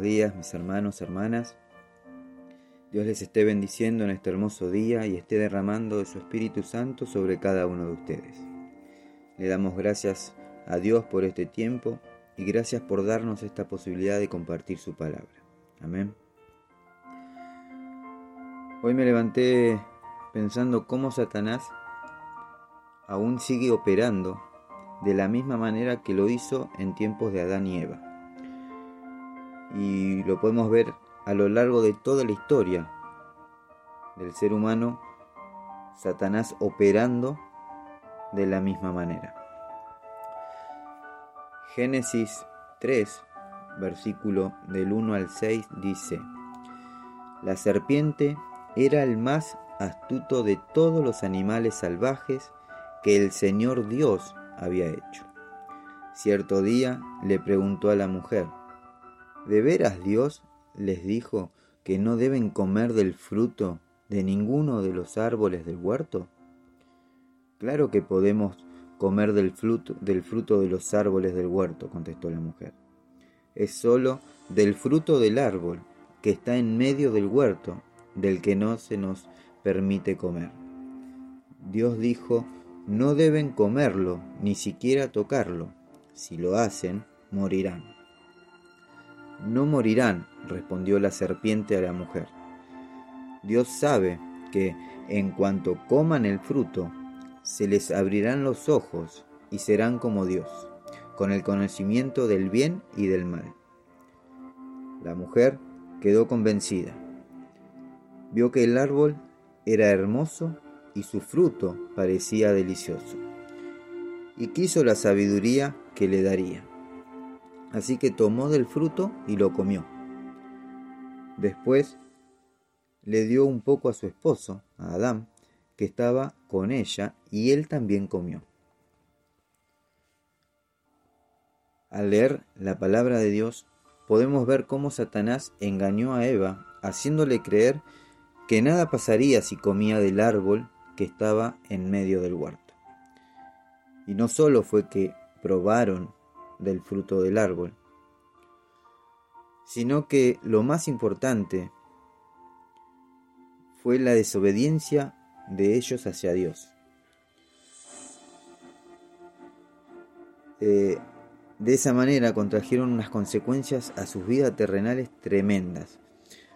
días mis hermanos, hermanas. Dios les esté bendiciendo en este hermoso día y esté derramando de su Espíritu Santo sobre cada uno de ustedes. Le damos gracias a Dios por este tiempo y gracias por darnos esta posibilidad de compartir su palabra. Amén. Hoy me levanté pensando cómo Satanás aún sigue operando de la misma manera que lo hizo en tiempos de Adán y Eva y lo podemos ver a lo largo de toda la historia del ser humano, Satanás operando de la misma manera. Génesis 3, versículo del 1 al 6 dice, La serpiente era el más astuto de todos los animales salvajes que el Señor Dios había hecho. Cierto día le preguntó a la mujer, ¿De veras Dios les dijo que no deben comer del fruto de ninguno de los árboles del huerto? Claro que podemos comer del fruto, del fruto de los árboles del huerto, contestó la mujer. Es solo del fruto del árbol que está en medio del huerto, del que no se nos permite comer. Dios dijo, no deben comerlo, ni siquiera tocarlo. Si lo hacen, morirán. No morirán, respondió la serpiente a la mujer. Dios sabe que en cuanto coman el fruto, se les abrirán los ojos y serán como Dios, con el conocimiento del bien y del mal. La mujer quedó convencida. Vio que el árbol era hermoso y su fruto parecía delicioso, y quiso la sabiduría que le daría. Así que tomó del fruto y lo comió. Después le dio un poco a su esposo, a Adán, que estaba con ella, y él también comió. Al leer la palabra de Dios, podemos ver cómo Satanás engañó a Eva, haciéndole creer que nada pasaría si comía del árbol que estaba en medio del huerto. Y no solo fue que probaron del fruto del árbol, sino que lo más importante fue la desobediencia de ellos hacia Dios. Eh, de esa manera contrajeron unas consecuencias a sus vidas terrenales tremendas,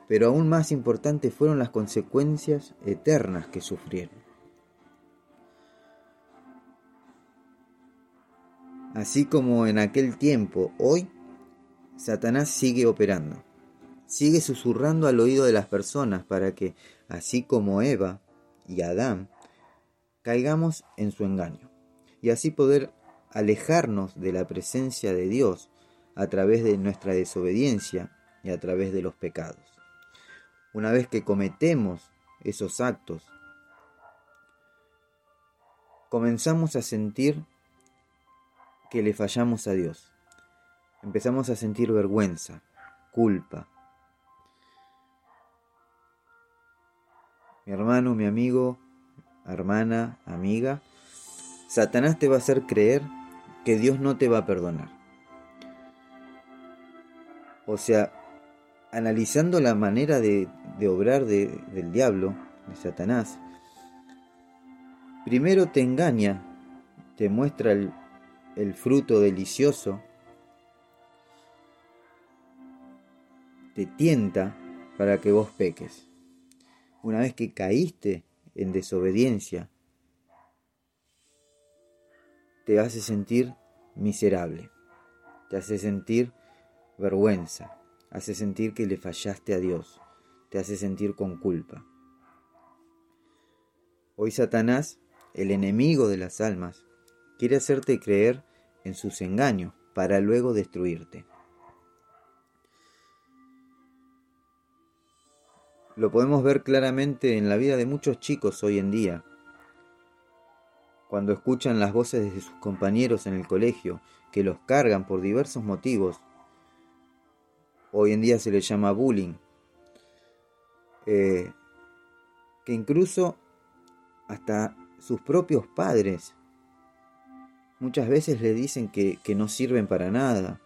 pero aún más importantes fueron las consecuencias eternas que sufrieron. Así como en aquel tiempo, hoy Satanás sigue operando. Sigue susurrando al oído de las personas para que, así como Eva y Adán, caigamos en su engaño y así poder alejarnos de la presencia de Dios a través de nuestra desobediencia y a través de los pecados. Una vez que cometemos esos actos, comenzamos a sentir que le fallamos a Dios. Empezamos a sentir vergüenza, culpa. Mi hermano, mi amigo, hermana, amiga, Satanás te va a hacer creer que Dios no te va a perdonar. O sea, analizando la manera de, obrar del diablo, de Satanás, primero te engaña, te muestra el, el fruto delicioso, te tienta para que vos peques. Una vez que caíste en desobediencia, te hace sentir miserable, te hace sentir vergüenza, hace sentir que le fallaste a Dios, te hace sentir con culpa. Hoy Satanás, el enemigo de las almas, quiere hacerte creer en sus engaños para luego destruirte. Lo podemos ver claramente en la vida de muchos chicos hoy en día. Cuando escuchan las voces de sus compañeros en el colegio que los cargan por diversos motivos, hoy en día se le llama bullying, eh, que incluso hasta sus propios padres muchas veces le dicen que, que no sirven para nada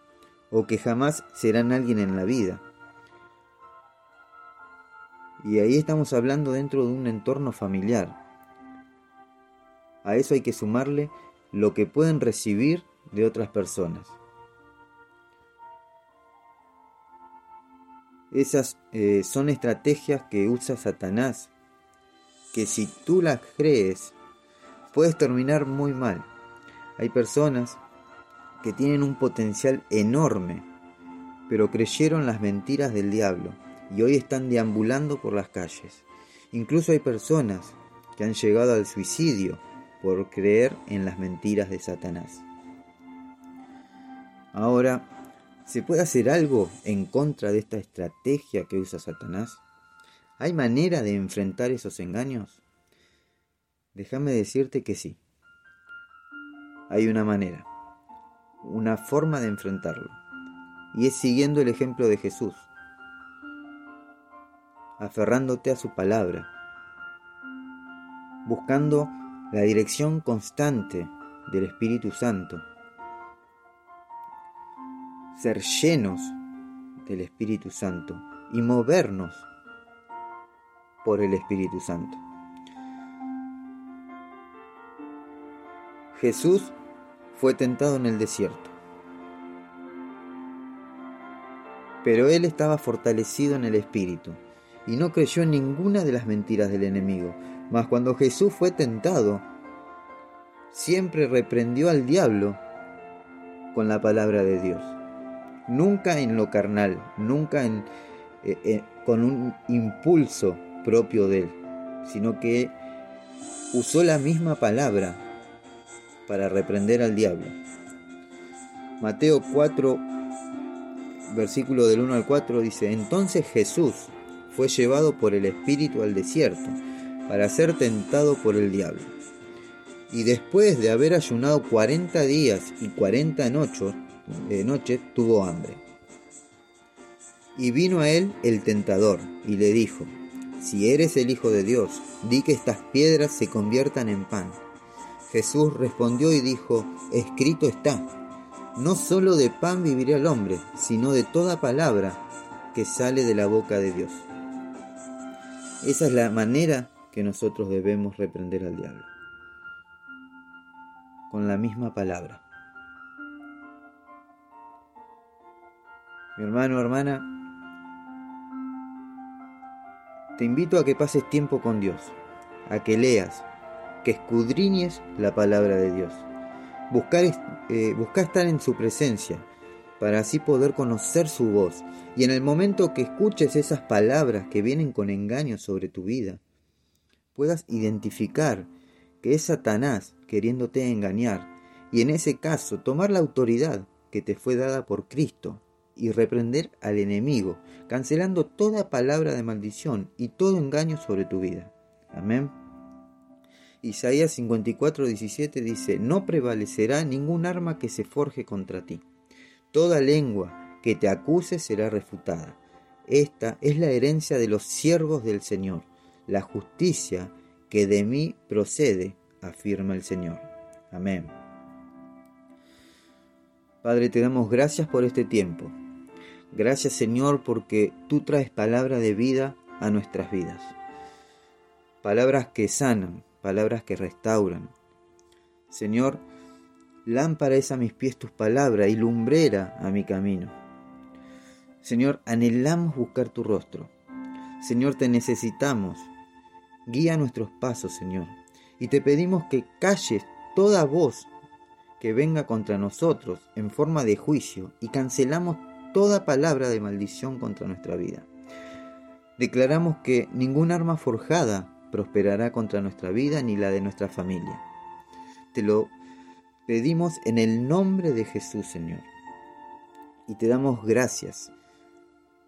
o que jamás serán alguien en la vida. Y ahí estamos hablando dentro de un entorno familiar. A eso hay que sumarle lo que pueden recibir de otras personas. Esas eh, son estrategias que usa Satanás, que si tú las crees, puedes terminar muy mal. Hay personas que tienen un potencial enorme, pero creyeron las mentiras del diablo y hoy están deambulando por las calles. Incluso hay personas que han llegado al suicidio por creer en las mentiras de Satanás. Ahora, ¿se puede hacer algo en contra de esta estrategia que usa Satanás? ¿Hay manera de enfrentar esos engaños? Déjame decirte que sí. Hay una manera, una forma de enfrentarlo, y es siguiendo el ejemplo de Jesús, aferrándote a su palabra, buscando la dirección constante del Espíritu Santo, ser llenos del Espíritu Santo y movernos por el Espíritu Santo. Jesús fue tentado en el desierto, pero él estaba fortalecido en el Espíritu y no creyó en ninguna de las mentiras del enemigo. Mas cuando Jesús fue tentado, siempre reprendió al diablo con la palabra de Dios. Nunca en lo carnal, nunca en, eh, eh, con un impulso propio de él, sino que usó la misma palabra para reprender al diablo. Mateo 4, versículo del 1 al 4 dice, entonces Jesús fue llevado por el Espíritu al desierto para ser tentado por el diablo. Y después de haber ayunado 40 días y 40 noches, eh, noches tuvo hambre. Y vino a él el tentador y le dijo, si eres el Hijo de Dios, di que estas piedras se conviertan en pan. Jesús respondió y dijo, escrito está, no solo de pan vivirá el hombre, sino de toda palabra que sale de la boca de Dios. Esa es la manera que nosotros debemos reprender al diablo. Con la misma palabra. Mi hermano, hermana, te invito a que pases tiempo con Dios, a que leas, que escudriñes la palabra de Dios. Buscar, eh, estar en su presencia para así poder conocer su voz y en el momento que escuches esas palabras que vienen con engaño sobre tu vida, puedas identificar que es Satanás queriéndote engañar y en ese caso tomar la autoridad que te fue dada por Cristo y reprender al enemigo, cancelando toda palabra de maldición y todo engaño sobre tu vida. Amén. Isaías 54, 17 dice, no prevalecerá ningún arma que se forje contra ti. Toda lengua que te acuse será refutada. Esta es la herencia de los siervos del Señor, la justicia que de mí procede, afirma el Señor. Amén. Padre, te damos gracias por este tiempo. Gracias Señor porque tú traes palabra de vida a nuestras vidas. Palabras que sanan, palabras que restauran. Señor, lámpara es a mis pies tus palabras y lumbrera a mi camino. Señor, anhelamos buscar tu rostro. Señor, te necesitamos. Guía nuestros pasos, Señor. Y te pedimos que calles toda voz que venga contra nosotros en forma de juicio y cancelamos toda palabra de maldición contra nuestra vida. Declaramos que ningún arma forjada prosperará contra nuestra vida ni la de nuestra familia. Te lo pedimos en el nombre de Jesús, Señor. Y te damos gracias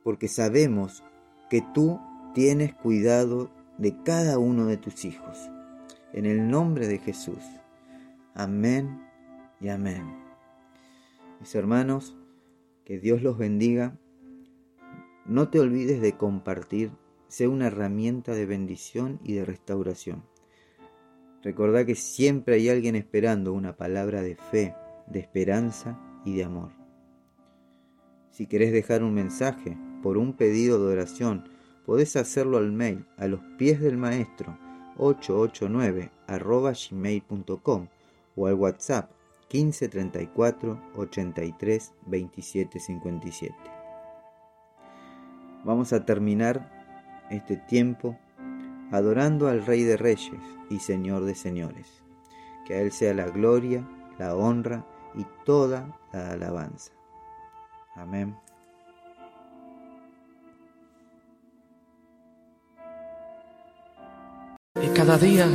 porque sabemos que tú tienes cuidado de cada uno de tus hijos. En el nombre de Jesús. Amén y amén. Mis hermanos, que Dios los bendiga. No te olvides de compartir, sea una herramienta de bendición y de restauración. Recordá que siempre hay alguien esperando una palabra de fe, de esperanza y de amor. Si querés dejar un mensaje, por un pedido de oración, podés hacerlo al mail a los pies del maestro 889 gmail.com o al WhatsApp 1534 83 27 57. Vamos a terminar este tiempo adorando al Rey de Reyes y Señor de Señores. Que a Él sea la gloria, la honra y toda la alabanza. Amén. Y cada día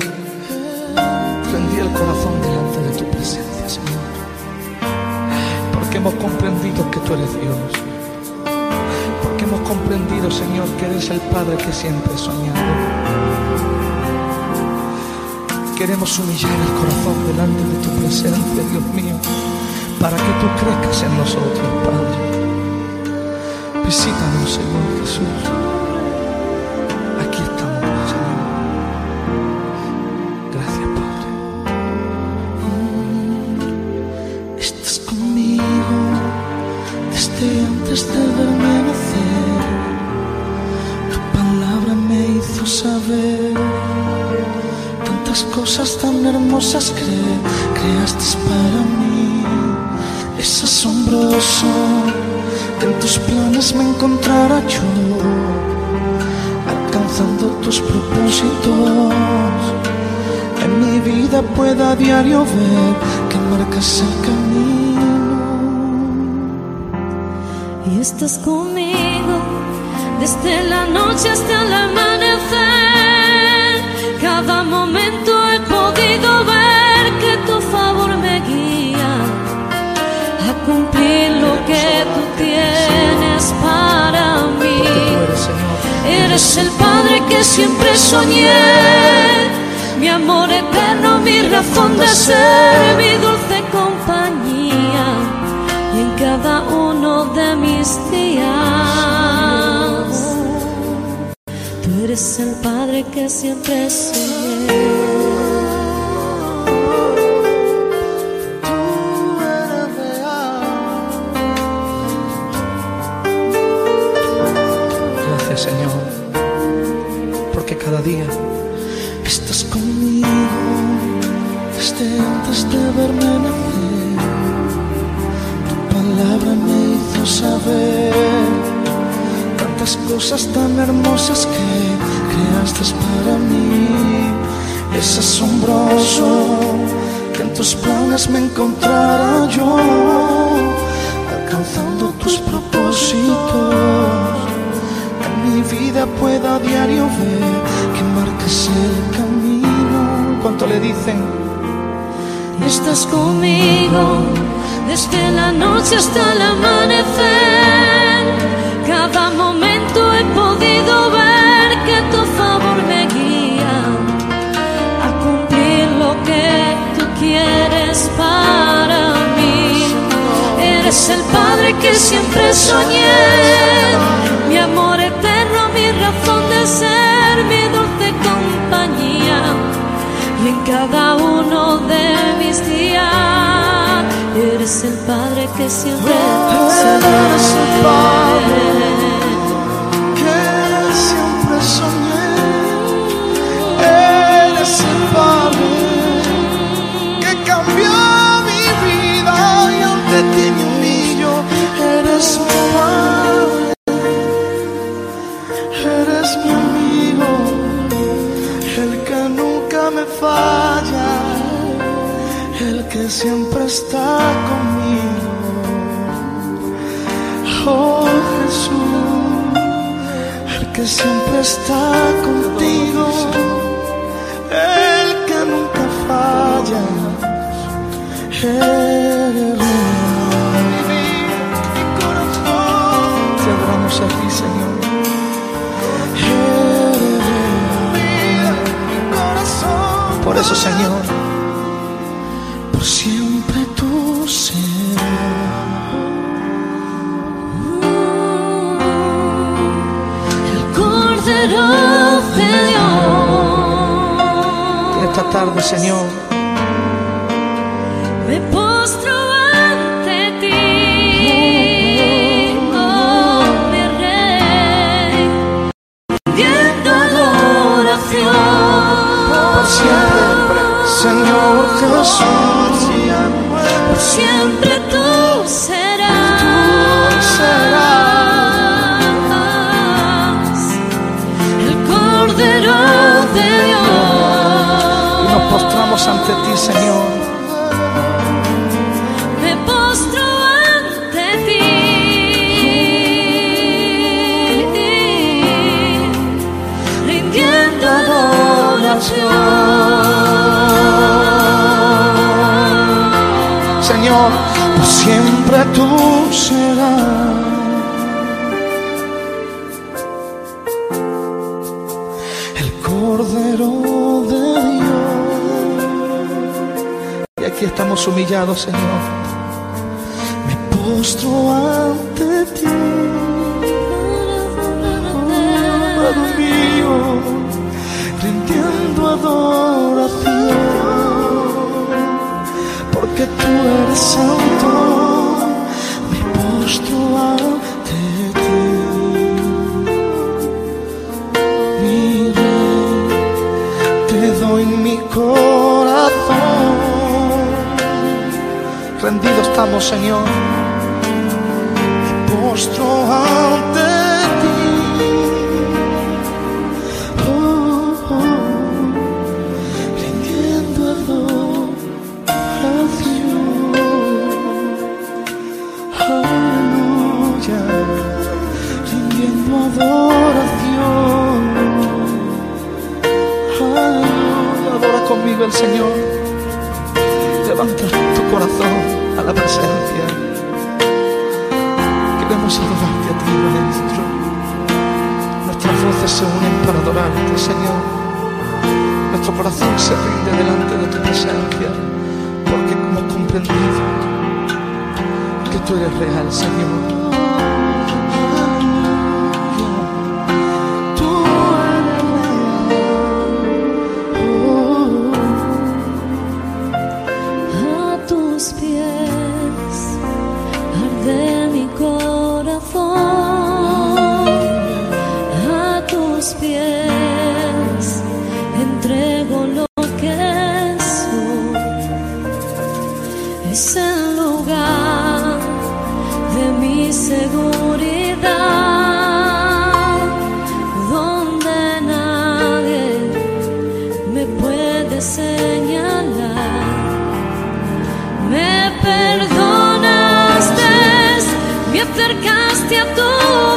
rendí el corazón delante de tu presencia, Señor. Porque hemos comprendido que tú eres Dios. Hemos comprendido, Señor, que eres el Padre que siempre he soñado. Queremos humillar el corazón delante de tu presencia, Dios mío, para que tú crezcas en nosotros, Padre. Visítanos, Señor Jesús. Aquí estamos, tantas cosas tan hermosas que creaste para mí. Es asombroso que en tus planes me encontrara yo, alcanzando tus propósitos en mi vida pueda a diario ver que marcas el camino. y estás conmigo desde la noche hasta el Cada momento he podido ver que tu favor me guía a cumplir lo que tú tienes para mí. Eres el Padre que siempre soñé, mi amor eterno, mi razón de ser, mi dulce compañía, y en cada uno de mis días. Eres el Padre que siempre soñé. Gracias, Señor. Porque cada día Estás conmigo desde antes de verme nacer. Tu palabra me hizo saber tantas cosas tan hermosas que creaste para mí. Es asombroso que en tus planes me encontrara yo, alcanzando tus propósitos en mi vida pueda a diario ver que marcas el camino. ¿Cuánto le dicen? Estás conmigo desde la noche hasta el amanecer. Eres el Padre que siempre soñé, mi amor eterno, mi razón de ser, mi dulce compañía y en cada uno de mis días eres el Padre que siempre soñé. Te adoramos a ti, Señor. Por eso, Señor, por siempre tú serás. El Cordero de Dios. esta tarde, Señor, Me postro rindiendo adoración. Señor, por siempre tú serás. El Cordero de Dios. Y aquí estamos humillados, Señor. Me postro ante ti. Porque tú eres santo, me postro ante ti. Mi rey, te doy mi corazón, rendido estamos, Señor, me postro ante rindiendo adoración. Aleluya, adora conmigo el Señor. Levanta tu corazón a la presencia. Queremos adorarte a ti, Maestro. Nuestras voces se unen para adorarte, Señor. Nuestro corazón se rinde delante de tu presencia, porque hemos comprendido que tú eres real, Señor. Acercaste a tu